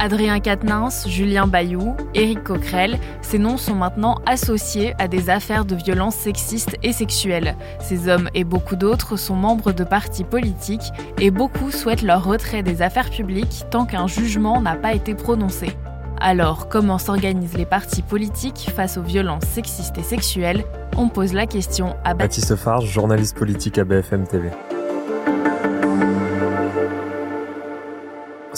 Adrien Quatennens, Julien Bayou, Éric Coquerel, ces noms sont maintenant associés à des affaires de violences sexistes et sexuelles. Ces hommes et beaucoup d'autres sont membres de partis politiques et beaucoup souhaitent leur retrait des affaires publiques tant qu'un jugement n'a pas été prononcé. Alors, comment s'organisent les partis politiques face aux violences sexistes et sexuelles? On pose la question à Baptiste Farge, journaliste politique à BFM TV.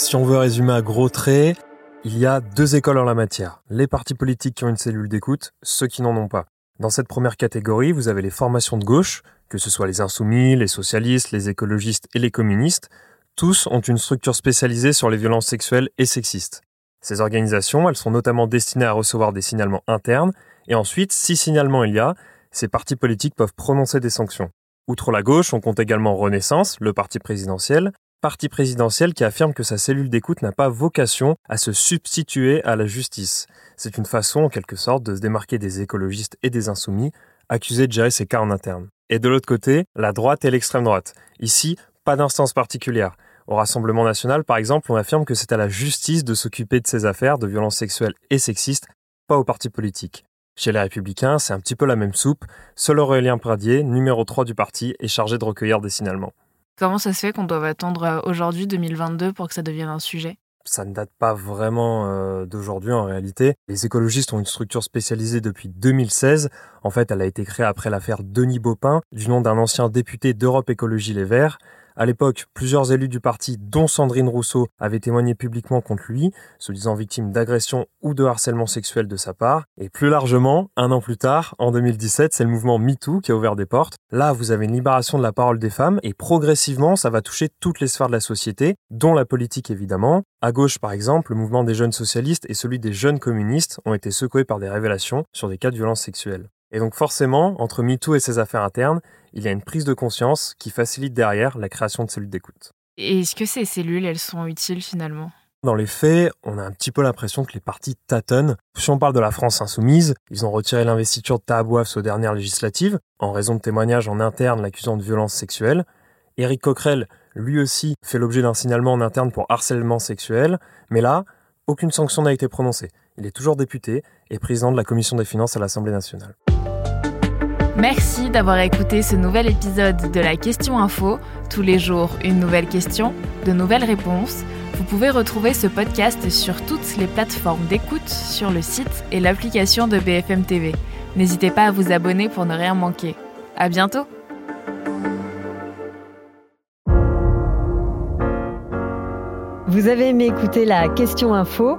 Si on veut résumer à gros traits, il y a deux écoles en la matière. Les partis politiques qui ont une cellule d'écoute, ceux qui n'en ont pas. Dans cette première catégorie, vous avez les formations de gauche, que ce soit les insoumis, les socialistes, les écologistes et les communistes. Tous ont une structure spécialisée sur les violences sexuelles et sexistes. Ces organisations, elles sont notamment destinées à recevoir des signalements internes, et ensuite, si signalement il y a, ces partis politiques peuvent prononcer des sanctions. Outre la gauche, on compte également Renaissance, le parti présidentiel, parti présidentiel qui affirme que sa cellule d'écoute n'a pas vocation à se substituer à la justice. C'est une façon, en quelque sorte, de se démarquer des écologistes et des insoumis, accusés de gérer ces cas en interne. Et de l'autre côté, la droite et l'extrême droite. Ici, pas d'instance particulière. Au Rassemblement national, par exemple, on affirme que c'est à la justice de s'occuper de ces affaires de violences sexuelles et sexistes, pas au parti politique. Chez les Républicains, c'est un petit peu la même soupe. Seul Aurélien Pradier, numéro 3 du parti, est chargé de recueillir des signalements. Comment ça se fait qu'on doit attendre euh, aujourd'hui, 2022, pour que ça devienne un sujet? Ça ne date pas vraiment euh, d'aujourd'hui en réalité. Les écologistes ont une structure spécialisée depuis 2016. En fait, elle a été créée après l'affaire Denis Baupin, du nom d'un ancien député d'Europe Écologie Les Verts. À l'époque, plusieurs élus du parti, dont Sandrine Rousseau, avaient témoigné publiquement contre lui, se disant victimes d'agression ou de harcèlement sexuel de sa part. Et plus largement, un an plus tard, en 2017, c'est le mouvement MeToo qui a ouvert des portes. Là, vous avez une libération de la parole des femmes et progressivement, ça va toucher toutes les sphères de la société, dont la politique évidemment. À gauche, par exemple, le mouvement des jeunes socialistes et celui des jeunes communistes ont été secoués par des révélations sur des cas de violences sexuelles. Et donc forcément, entre MeToo et ses affaires internes, il y a une prise de conscience qui facilite derrière la création de cellules d'écoute. Et est-ce que ces cellules, elles sont utiles finalement? Dans les faits, on a un petit peu l'impression que les partis tâtonnent. Si on parle de la France insoumise, ils ont retiré l'investiture de Tahabouaf aux dernières législatives, en raison de témoignages en interne l'accusant de violences sexuelles. Éric Coquerel, lui aussi, fait l'objet d'un signalement en interne pour harcèlement sexuel, mais là, aucune sanction n'a été prononcée. Il est toujours député et président de la commission des finances à l'Assemblée nationale. Merci d'avoir écouté ce nouvel épisode de la Question Info. Tous les jours, une nouvelle question, de nouvelles réponses. Vous pouvez retrouver ce podcast sur toutes les plateformes d'écoute, sur le site et l'application de BFM TV. N'hésitez pas à vous abonner pour ne rien manquer. À bientôt! Vous avez aimé écouter la Question Info?